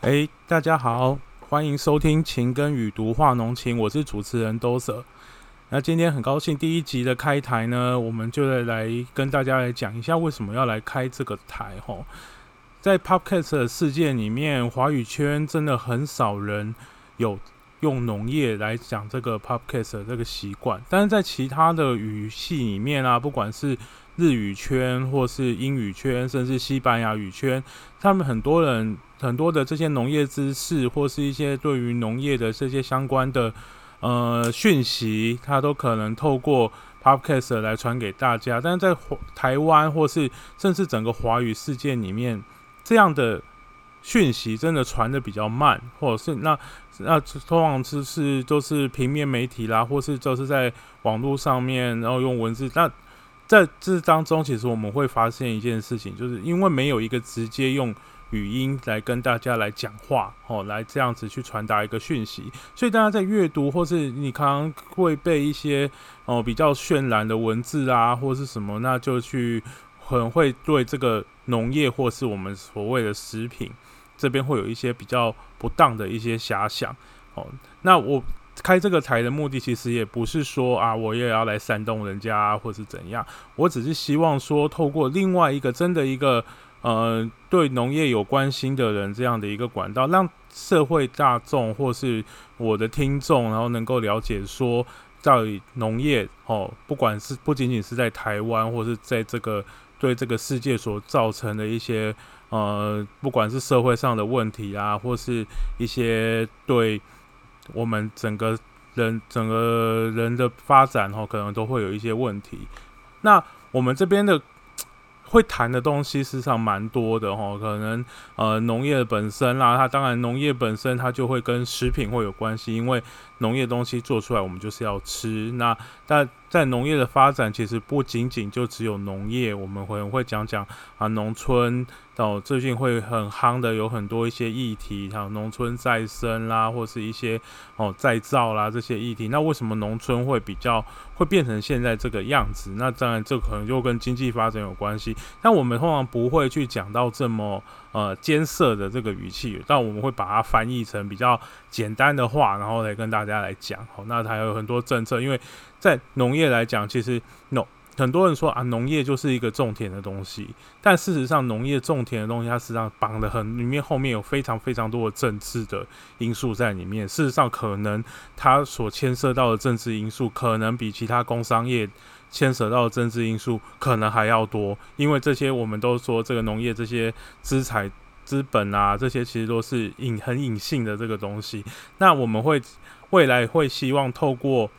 哎，大家好，欢迎收听《情根与读画浓情》，我是主持人 Doser。那今天很高兴第一集的开台呢，我们就来来跟大家来讲一下为什么要来开这个台吼。在 Podcast 的世界里面，华语圈真的很少人有用农业来讲这个 Podcast 的这个习惯，但是在其他的语系里面啊，不管是日语圈或是英语圈，甚至西班牙语圈，他们很多人很多的这些农业知识，或是一些对于农业的这些相关的呃讯息，它都可能透过 podcast 来传给大家。但是在台湾或是甚至整个华语世界里面，这样的讯息真的传的比较慢，或者是那那通常是是都是平面媒体啦，或是就是在网络上面，然后用文字那。在这当中，其实我们会发现一件事情，就是因为没有一个直接用语音来跟大家来讲话，哦，来这样子去传达一个讯息，所以大家在阅读或是你可能会被一些哦比较渲染的文字啊，或是什么，那就去很会对这个农业或是我们所谓的食品这边会有一些比较不当的一些遐想，哦，那我。开这个台的目的其实也不是说啊，我也要来煽动人家或是怎样，我只是希望说，透过另外一个真的一个呃对农业有关心的人这样的一个管道，让社会大众或是我的听众，然后能够了解说，到底农业哦，不管是不仅仅是在台湾，或是在这个对这个世界所造成的一些呃，不管是社会上的问题啊，或是一些对。我们整个人整个人的发展哦，可能都会有一些问题。那我们这边的会谈的东西，事实上蛮多的哈。可能呃，农业本身啦，它当然农业本身它就会跟食品会有关系，因为农业东西做出来，我们就是要吃。那但在农业的发展，其实不仅仅就只有农业，我们会会讲讲啊，农村。到最近会很夯的，有很多一些议题，像农村再生啦，或是一些哦再造啦这些议题。那为什么农村会比较会变成现在这个样子？那当然这可能就跟经济发展有关系。但我们通常不会去讲到这么呃艰涩的这个语气，但我们会把它翻译成比较简单的话，然后来跟大家来讲。好，那还有很多政策，因为在农业来讲，其实农。很多人说啊，农业就是一个种田的东西，但事实上，农业种田的东西，它实际上绑的很，里面后面有非常非常多的政治的因素在里面。事实上，可能它所牵涉到的政治因素，可能比其他工商业牵涉到的政治因素可能还要多。因为这些，我们都说这个农业这些资产、资本啊，这些其实都是隐很隐性的这个东西。那我们会未来会希望透过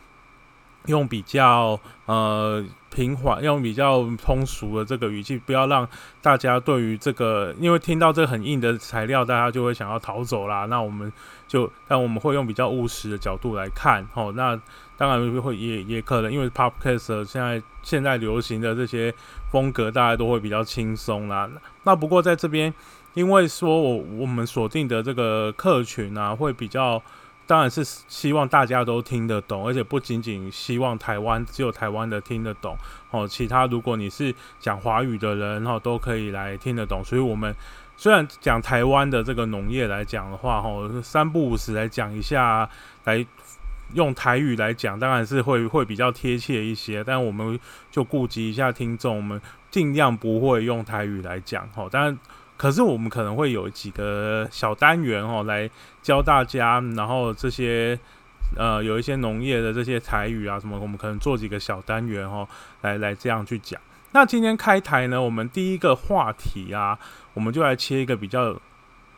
用比较呃。平缓，用比较通俗的这个语气，不要让大家对于这个，因为听到这个很硬的材料，大家就会想要逃走啦。那我们就，但我们会用比较务实的角度来看，哦，那当然会也也可能，因为 podcast 现在现在流行的这些风格，大家都会比较轻松啦。那不过在这边，因为说我我们锁定的这个客群啊，会比较。当然是希望大家都听得懂，而且不仅仅希望台湾只有台湾的听得懂哦，其他如果你是讲华语的人哈，都可以来听得懂。所以，我们虽然讲台湾的这个农业来讲的话，哈，三不五时来讲一下，来用台语来讲，当然是会会比较贴切一些。但我们就顾及一下听众，我们尽量不会用台语来讲哈。当然。可是我们可能会有几个小单元哦，来教大家，然后这些呃有一些农业的这些台语啊什么，我们可能做几个小单元哦，来来这样去讲。那今天开台呢，我们第一个话题啊，我们就来切一个比较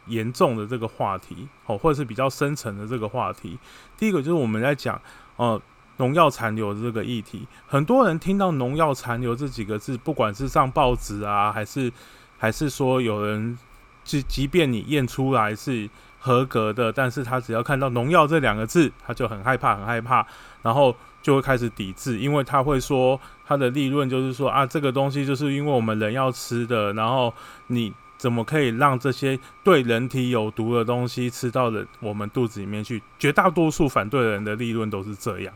严重的这个话题哦，或者是比较深层的这个话题。第一个就是我们在讲呃农药残留这个议题，很多人听到农药残留这几个字，不管是上报纸啊，还是还是说有人，即即便你验出来是合格的，但是他只要看到农药这两个字，他就很害怕，很害怕，然后就会开始抵制，因为他会说他的利润就是说啊，这个东西就是因为我们人要吃的，然后你怎么可以让这些对人体有毒的东西吃到了我们肚子里面去？绝大多数反对人的利润都是这样。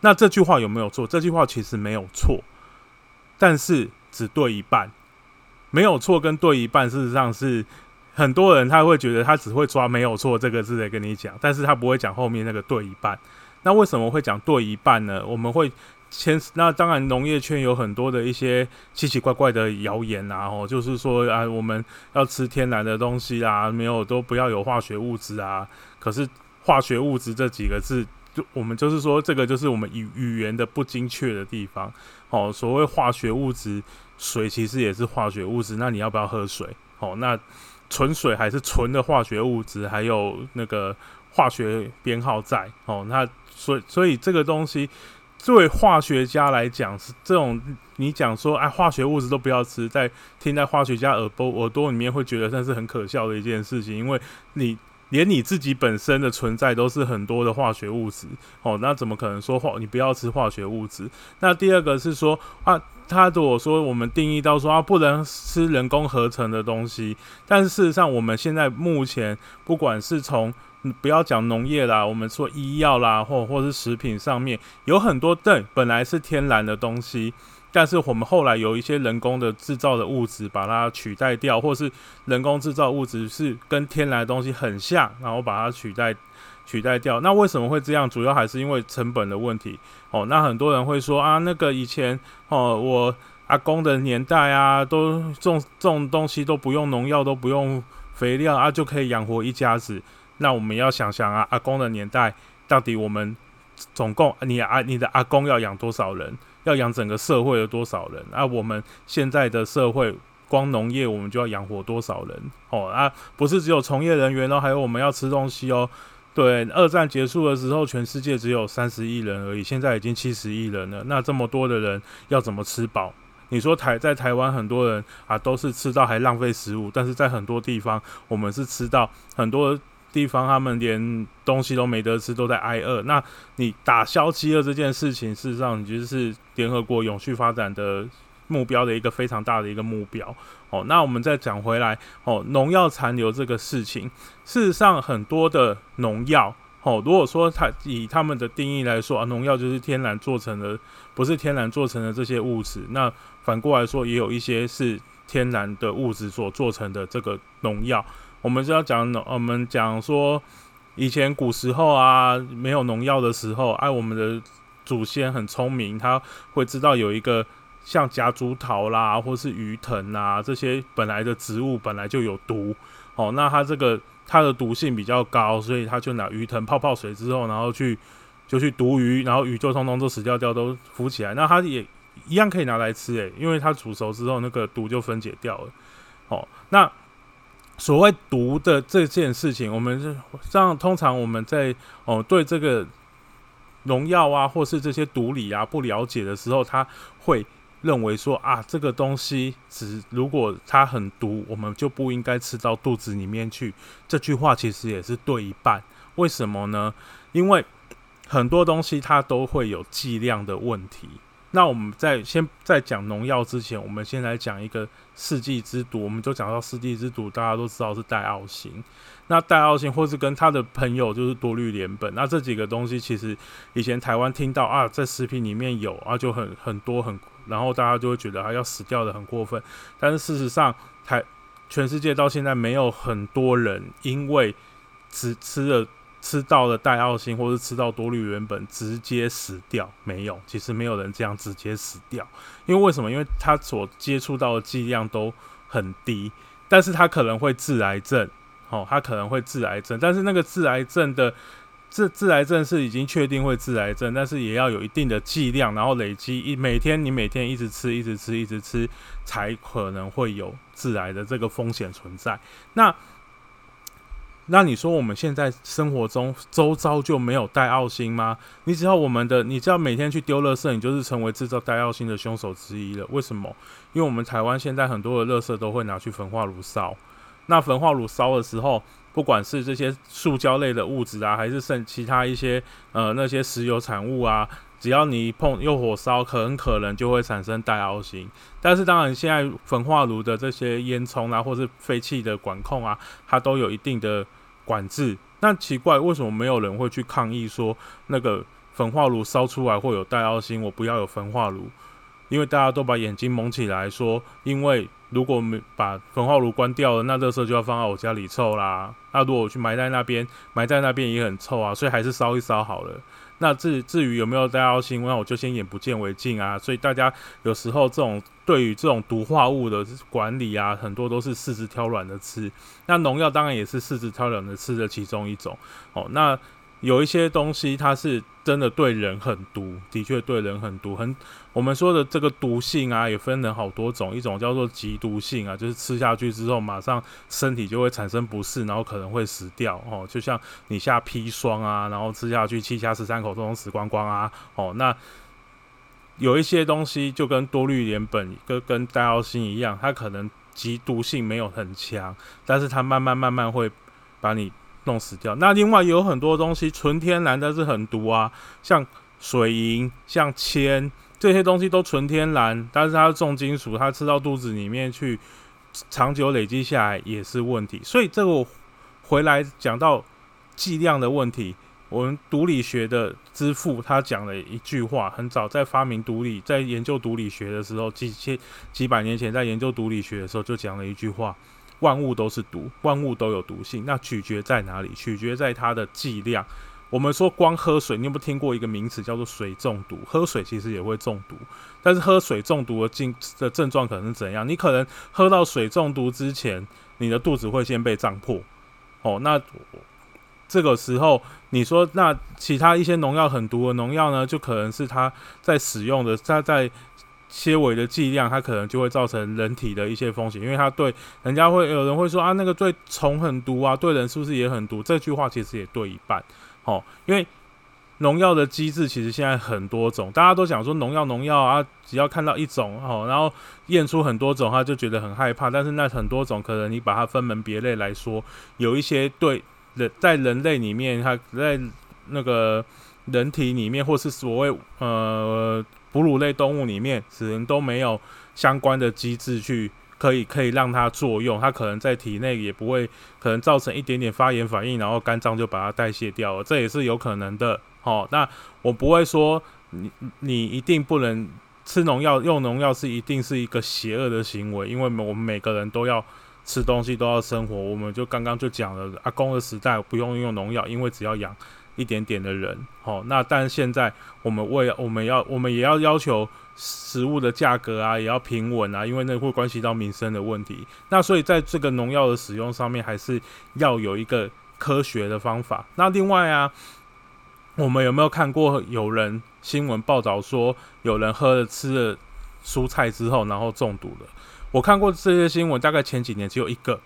那这句话有没有错？这句话其实没有错，但是只对一半。没有错跟对一半，事实上是很多人他会觉得他只会抓没有错这个字来跟你讲，但是他不会讲后面那个对一半。那为什么会讲对一半呢？我们会先那当然农业圈有很多的一些奇奇怪怪的谣言啊，哦，就是说啊我们要吃天然的东西啊，没有都不要有化学物质啊。可是化学物质这几个字，就我们就是说这个就是我们语语言的不精确的地方。哦，所谓化学物质，水其实也是化学物质。那你要不要喝水？哦，那。纯水还是纯的化学物质，还有那个化学编号在哦。那所以所以这个东西，作为化学家来讲，是这种你讲说哎，化学物质都不要吃，在听在化学家耳朵耳朵里面会觉得那是很可笑的一件事情，因为你连你自己本身的存在都是很多的化学物质哦，那怎么可能说化你不要吃化学物质？那第二个是说啊。他如果说我们定义到说啊不能吃人工合成的东西，但是事实上我们现在目前不管是从不要讲农业啦，我们说医药啦或或是食品上面有很多对本来是天然的东西，但是我们后来有一些人工的制造的物质把它取代掉，或是人工制造物质是跟天然的东西很像，然后把它取代。取代掉，那为什么会这样？主要还是因为成本的问题哦。那很多人会说啊，那个以前哦，我阿公的年代啊，都种种东西都不用农药，都不用肥料啊，就可以养活一家子。那我们要想想啊，阿公的年代到底我们总共你阿你的阿公要养多少人？要养整个社会有多少人？啊，我们现在的社会光农业我们就要养活多少人？哦啊，不是只有从业人员哦，还有我们要吃东西哦。对，二战结束的时候，全世界只有三十亿人而已，现在已经七十亿人了。那这么多的人要怎么吃饱？你说台在台湾很多人啊，都是吃到还浪费食物，但是在很多地方，我们是吃到很多地方他们连东西都没得吃，都在挨饿。那你打消饥饿这件事情，事实上你就是联合国永续发展的。目标的一个非常大的一个目标哦，那我们再讲回来哦，农药残留这个事情，事实上很多的农药哦，如果说它以他们的定义来说啊，农药就是天然做成的，不是天然做成的这些物质，那反过来说也有一些是天然的物质所做成的这个农药，我们就要讲农，我们讲说以前古时候啊，没有农药的时候，哎，我们的祖先很聪明，他会知道有一个。像夹竹桃啦，或是鱼藤啊，这些本来的植物本来就有毒，哦，那它这个它的毒性比较高，所以他就拿鱼藤泡泡水之后，然后去就去毒鱼，然后鱼就通通都死掉掉，都浮起来，那它也一样可以拿来吃，诶，因为它煮熟之后那个毒就分解掉了，哦，那所谓毒的这件事情，我们像通常我们在哦对这个农药啊，或是这些毒理啊不了解的时候，它会。认为说啊，这个东西只如果它很毒，我们就不应该吃到肚子里面去。这句话其实也是对一半。为什么呢？因为很多东西它都会有剂量的问题。那我们在先在讲农药之前，我们先来讲一个世纪之毒。我们就讲到世纪之毒，大家都知道是代奥星。那代奥星或是跟他的朋友就是多氯联苯。那这几个东西其实以前台湾听到啊，在食品里面有啊，就很很多很。然后大家就会觉得他要死掉的很过分，但是事实上，台全世界到现在没有很多人因为只吃了吃到了带奥星或是吃到多氯原本直接死掉，没有，其实没有人这样直接死掉，因为为什么？因为他所接触到的剂量都很低，但是他可能会致癌症，哦，他可能会致癌症，但是那个致癌症的。致致癌症是已经确定会致癌症，但是也要有一定的剂量，然后累积一每天你每天一直吃，一直吃，一直吃，才可能会有致癌的这个风险存在。那那你说我们现在生活中周遭就没有带奥星吗？你只要我们的，你只要每天去丢垃圾，你就是成为制造带奥星的凶手之一了。为什么？因为我们台湾现在很多的垃圾都会拿去焚化炉烧，那焚化炉烧的时候。不管是这些塑胶类的物质啊，还是剩其他一些呃那些石油产物啊，只要你碰用火烧，很可能就会产生带凹型。但是当然，现在焚化炉的这些烟囱啊，或是废气的管控啊，它都有一定的管制。那奇怪，为什么没有人会去抗议说那个焚化炉烧出来会有带凹型，我不要有焚化炉？因为大家都把眼睛蒙起来，说因为。如果没把焚化炉关掉了，那这时候就要放到我家里臭啦。那如果我去埋在那边，埋在那边也很臭啊，所以还是烧一烧好了。那至至于有没有带到新那我就先眼不见为净啊。所以大家有时候这种对于这种毒化物的管理啊，很多都是四肢挑软的吃。那农药当然也是四肢挑软的吃的其中一种哦。那有一些东西它是真的对人很毒，的确对人很毒。很我们说的这个毒性啊，也分了好多种，一种叫做极毒性啊，就是吃下去之后马上身体就会产生不适，然后可能会死掉哦。就像你下砒霜啊，然后吃下去七下十三口都能死光光啊。哦，那有一些东西就跟多氯联苯跟跟代奥辛一样，它可能极毒性没有很强，但是它慢慢慢慢会把你。弄死掉。那另外有很多东西纯天然，但是很毒啊，像水银、像铅这些东西都纯天然，但是它重金属，它吃到肚子里面去，长久累积下来也是问题。所以这个我回来讲到剂量的问题，我们毒理学的之父他讲了一句话，很早在发明毒理，在研究毒理学的时候，几千几百年前在研究毒理学的时候就讲了一句话。万物都是毒，万物都有毒性。那取决在哪里？取决在它的剂量。我们说光喝水，你有没有听过一个名词叫做水中毒？喝水其实也会中毒，但是喝水中毒的症的症状可能是怎样？你可能喝到水中毒之前，你的肚子会先被胀破。哦，那这个时候你说，那其他一些农药很毒的农药呢？就可能是它在使用的，它在。纤维的剂量，它可能就会造成人体的一些风险，因为它对人家会有人会说啊，那个对虫很毒啊，对人是不是也很毒？这句话其实也对一半，哦，因为农药的机制其实现在很多种，大家都讲说农药农药啊，只要看到一种哦，然后验出很多种，他就觉得很害怕。但是那很多种，可能你把它分门别类来说，有一些对人在人类里面，它在那个人体里面，或是所谓呃。哺乳类动物里面，可能都没有相关的机制去可以可以让它作用，它可能在体内也不会可能造成一点点发炎反应，然后肝脏就把它代谢掉了，这也是有可能的。哦，那我不会说你你一定不能吃农药，用农药是一定是一个邪恶的行为，因为我们每个人都要吃东西，都要生活。我们就刚刚就讲了，阿公的时代不用用农药，因为只要养。一点点的人，好，那但现在我们为我们要我们也要要求食物的价格啊，也要平稳啊，因为那会关系到民生的问题。那所以在这个农药的使用上面，还是要有一个科学的方法。那另外啊，我们有没有看过有人新闻报道说有人喝了吃了蔬菜之后，然后中毒了？我看过这些新闻，大概前几年只有一个，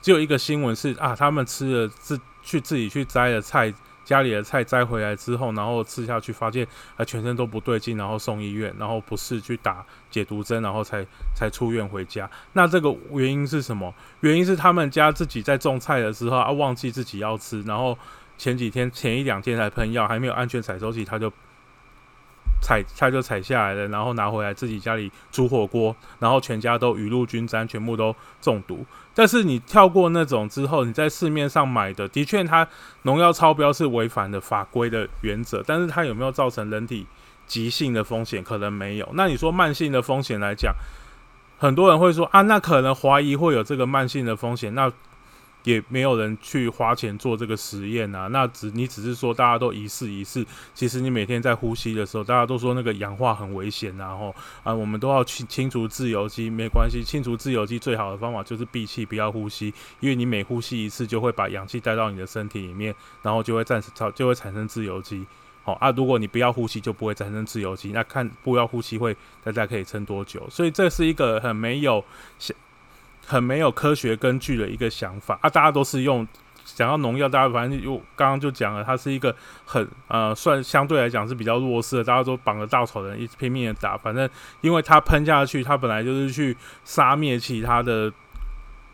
只有一个新闻是啊，他们吃了自去自己去摘的菜。家里的菜摘回来之后，然后吃下去，发现啊全身都不对劲，然后送医院，然后不是去打解毒针，然后才才出院回家。那这个原因是什么？原因是他们家自己在种菜的时候啊，忘记自己要吃，然后前几天前一两天才喷药，还没有安全采收期，他就。采他就采下来了，然后拿回来自己家里煮火锅，然后全家都雨露均沾，全部都中毒。但是你跳过那种之后，你在市面上买的，的确它农药超标是违反的法规的原则，但是它有没有造成人体急性的风险？可能没有。那你说慢性的风险来讲，很多人会说啊，那可能怀疑会有这个慢性的风险，那。也没有人去花钱做这个实验啊，那只你只是说大家都一试一试，其实你每天在呼吸的时候，大家都说那个氧化很危险，然后啊，我们都要去清除自由基，没关系，清除自由基最好的方法就是闭气，不要呼吸，因为你每呼吸一次就会把氧气带到你的身体里面，然后就会暂时产就会产生自由基，好啊，如果你不要呼吸就不会产生自由基，那看不要呼吸会大家可以撑多久，所以这是一个很没有很没有科学根据的一个想法啊！大家都是用想要农药，大家反正又刚刚就讲了，它是一个很呃，算相对来讲是比较弱势的，大家都绑着稻草人一拼命的打，反正因为它喷下去，它本来就是去杀灭其他的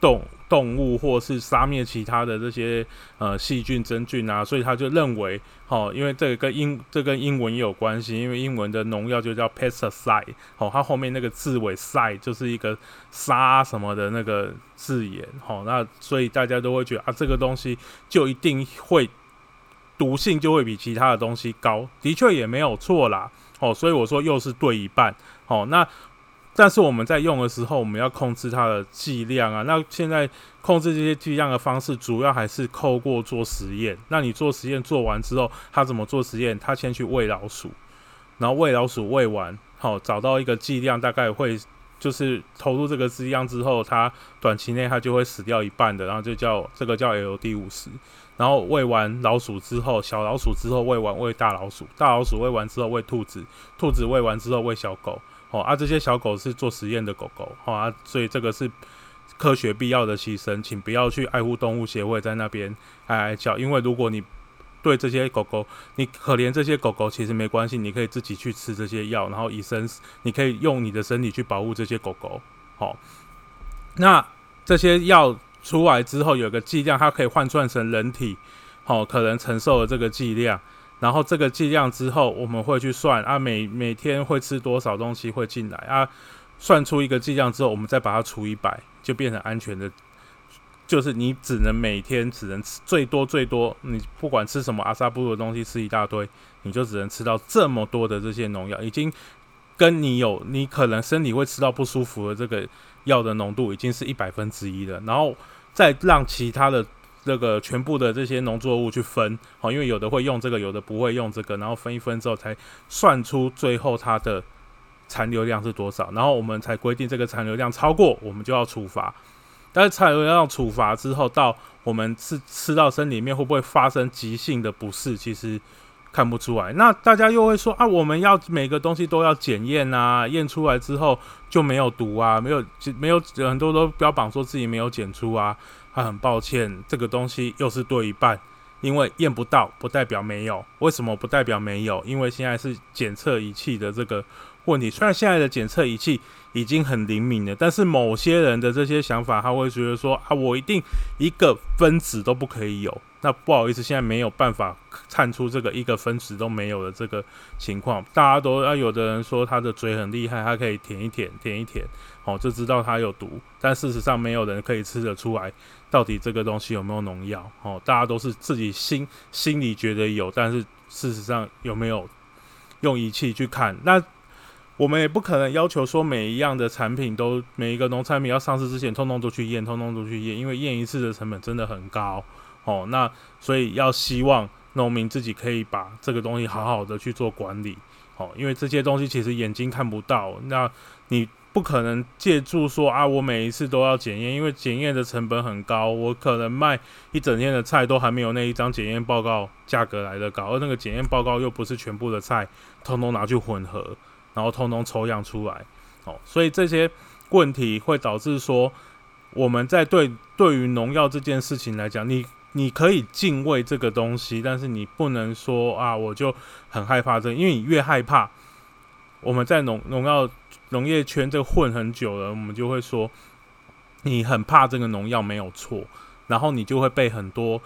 动。动物或是杀灭其他的这些呃细菌真菌啊，所以他就认为，哦，因为这个跟英这跟英文也有关系，因为英文的农药就叫 pesticide，哦，它后面那个字尾 side 就是一个杀什么的那个字眼，哦，那所以大家都会觉得啊，这个东西就一定会毒性就会比其他的东西高，的确也没有错啦，哦，所以我说又是对一半，哦，那但是我们在用的时候，我们要控制它的剂量啊。那现在控制这些剂量的方式，主要还是透过做实验。那你做实验做完之后，他怎么做实验？他先去喂老鼠，然后喂老鼠喂完，好找到一个剂量，大概会就是投入这个剂量之后，它短期内它就会死掉一半的，然后就叫这个叫 LD 五十。然后喂完老鼠之后，小老鼠之后喂完喂大老鼠，大老鼠喂完之后喂兔子，兔子喂完之后喂小狗。哦啊，这些小狗是做实验的狗狗，好啊，所以这个是科学必要的牺牲，请不要去爱护动物协会在那边哀哀叫，因为如果你对这些狗狗，你可怜这些狗狗，其实没关系，你可以自己去吃这些药，然后以身，你可以用你的身体去保护这些狗狗。好，那这些药出来之后，有个剂量，它可以换算成人体，好，可能承受的这个剂量。然后这个剂量之后，我们会去算啊，每每天会吃多少东西会进来啊，算出一个剂量之后，我们再把它除以百，就变成安全的。就是你只能每天只能吃最多最多，你不管吃什么阿萨布的东西，吃一大堆，你就只能吃到这么多的这些农药，已经跟你有你可能身体会吃到不舒服的这个药的浓度，已经是一百分之一了。然后再让其他的。这个全部的这些农作物去分，好，因为有的会用这个，有的不会用这个，然后分一分之后才算出最后它的残留量是多少，然后我们才规定这个残留量超过，我们就要处罚。但是残留量处罚之后，到我们吃吃到身里面会不会发生急性的不适，其实看不出来。那大家又会说啊，我们要每个东西都要检验啊，验出来之后就没有毒啊，没有没有很多都标榜说自己没有检出啊。他很抱歉，这个东西又是对一半，因为验不到不代表没有。为什么不代表没有？因为现在是检测仪器的这个问题。虽然现在的检测仪器已经很灵敏了，但是某些人的这些想法，他会觉得说啊，我一定一个分子都不可以有。那不好意思，现在没有办法看出这个一个分子都没有的这个情况。大家都啊，有的人说他的嘴很厉害，他可以舔一舔，舔一舔，哦，就知道它有毒。但事实上，没有人可以吃得出来到底这个东西有没有农药。哦，大家都是自己心心里觉得有，但是事实上有没有用仪器去看？那我们也不可能要求说每一样的产品都每一个农产品要上市之前，通通都去验，通通都去验，因为验一次的成本真的很高。哦，那所以要希望农民自己可以把这个东西好好的去做管理，哦，因为这些东西其实眼睛看不到，那你不可能借助说啊，我每一次都要检验，因为检验的成本很高，我可能卖一整天的菜都还没有那一张检验报告价格来的高，而那个检验报告又不是全部的菜通通拿去混合，然后通通抽样出来，哦，所以这些问题会导致说我们在对对于农药这件事情来讲，你。你可以敬畏这个东西，但是你不能说啊，我就很害怕这，因为你越害怕，我们在农农药农业圈这混很久了，我们就会说你很怕这个农药没有错，然后你就会被很多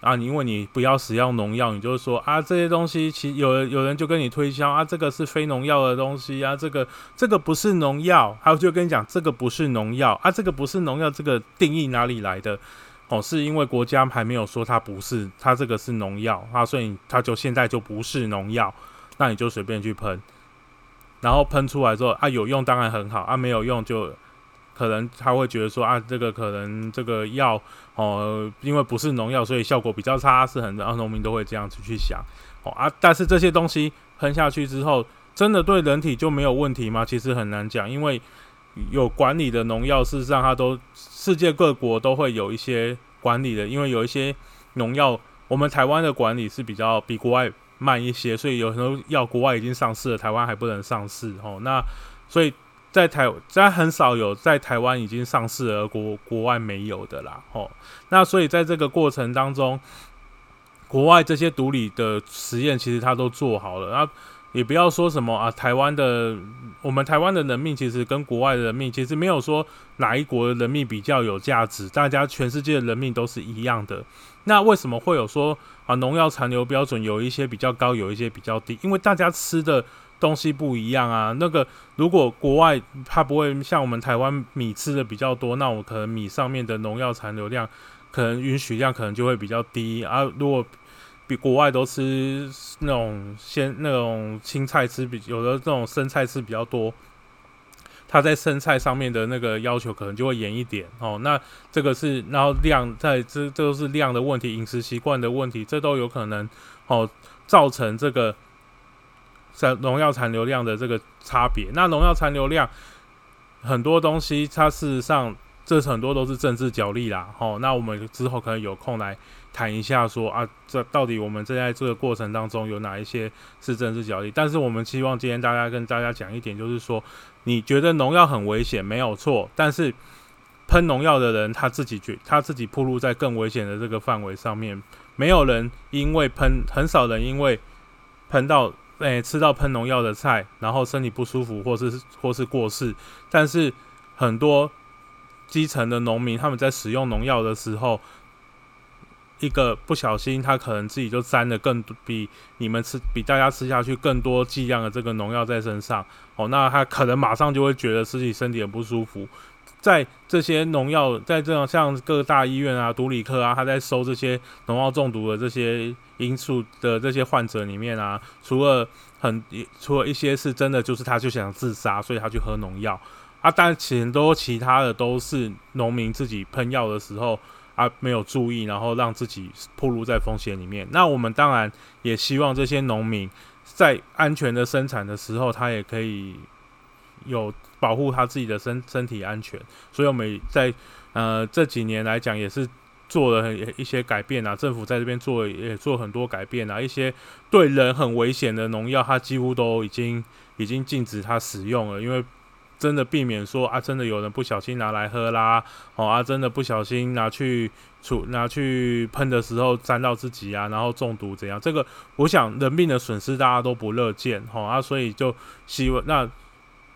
啊，因为你不要使用农药，你就是说啊，这些东西其实有有人就跟你推销啊，这个是非农药的东西啊，这个这个不是农药，还有就跟你讲这个不是农药啊，这个不是农药，这个定义哪里来的？哦，是因为国家还没有说它不是，它这个是农药啊，所以它就现在就不是农药，那你就随便去喷，然后喷出来之后啊，有用当然很好啊，没有用就可能他会觉得说啊，这个可能这个药哦，因为不是农药，所以效果比较差，是很多农民都会这样子去想哦啊，但是这些东西喷下去之后，真的对人体就没有问题吗？其实很难讲，因为。有管理的农药，事实上它都世界各国都会有一些管理的，因为有一些农药，我们台湾的管理是比较比国外慢一些，所以有时候药国外已经上市了，台湾还不能上市哦。那所以在台在很少有在台湾已经上市而国国外没有的啦哦。那所以在这个过程当中，国外这些独立的实验其实他都做好了，那。也不要说什么啊，台湾的我们台湾的人命其实跟国外的人命其实没有说哪一国的人命比较有价值，大家全世界的人命都是一样的。那为什么会有说啊农药残留标准有一些比较高，有一些比较低？因为大家吃的东西不一样啊。那个如果国外它不会像我们台湾米吃的比较多，那我可能米上面的农药残留量可能允许量可能就会比较低啊。如果比国外都吃那种鲜那种青菜吃比有的这种生菜吃比较多，它在生菜上面的那个要求可能就会严一点哦。那这个是，然后量在这这都是量的问题，饮食习惯的问题，这都有可能哦造成这个在农药残留量的这个差别。那农药残留量很多东西，它事实上这很多都是政治角力啦。哦，那我们之后可能有空来。谈一下说啊，这到底我们正在这个过程当中有哪一些是政治角力？但是我们希望今天大家跟大家讲一点，就是说，你觉得农药很危险没有错，但是喷农药的人他自己觉他自己暴露在更危险的这个范围上面，没有人因为喷，很少人因为喷到诶吃到喷农药的菜，然后身体不舒服或是或是过世，但是很多基层的农民他们在使用农药的时候。一个不小心，他可能自己就沾了更多比你们吃比大家吃下去更多剂量的这个农药在身上哦，那他可能马上就会觉得自己身体很不舒服。在这些农药，在这样像各大医院啊、毒理科啊，他在收这些农药中毒的这些因素的这些患者里面啊，除了很除了一些是真的就是他就想自杀，所以他去喝农药啊，但其实都其他的都是农民自己喷药的时候。啊，没有注意，然后让自己暴露在风险里面。那我们当然也希望这些农民在安全的生产的时候，他也可以有保护他自己的身身体安全。所以我们在呃这几年来讲，也是做了很一些改变啊。政府在这边做也做很多改变啊，一些对人很危险的农药，它几乎都已经已经禁止它使用了，因为。真的避免说啊，真的有人不小心拿来喝啦，哦啊，真的不小心拿去处拿去喷的时候沾到自己啊，然后中毒怎样？这个我想人命的损失大家都不乐见，哈啊，所以就希望那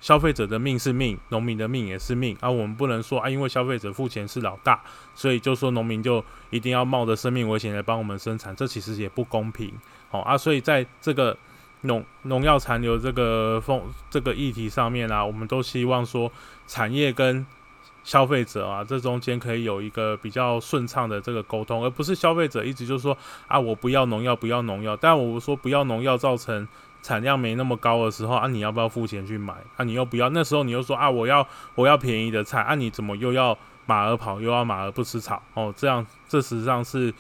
消费者的命是命，农民的命也是命啊，我们不能说啊，因为消费者付钱是老大，所以就说农民就一定要冒着生命危险来帮我们生产，这其实也不公平，好啊，所以在这个。农农药残留这个风这个议题上面啊，我们都希望说产业跟消费者啊，这中间可以有一个比较顺畅的这个沟通，而不是消费者一直就说啊，我不要农药，不要农药。但我说不要农药，造成产量没那么高的时候啊，你要不要付钱去买？啊，你又不要，那时候你又说啊，我要我要便宜的菜啊，你怎么又要马儿跑，又要马儿不吃草？哦，这样这实际上是。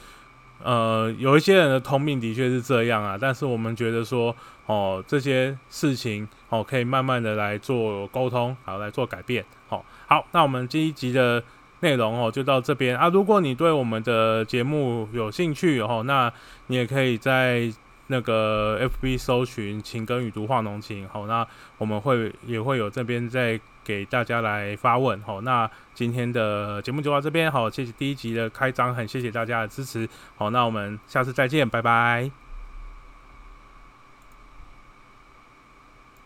呃，有一些人的通病的确是这样啊，但是我们觉得说，哦，这些事情哦，可以慢慢的来做沟通，好来做改变，好，好，那我们这一集的内容哦，就到这边啊。如果你对我们的节目有兴趣哦，那你也可以在那个 FB 搜寻“情根与毒化浓情”，好，那我们会也会有这边在。给大家来发问，好，那今天的节目就到这边，好，谢谢第一集的开张，很谢谢大家的支持，好，那我们下次再见，拜拜。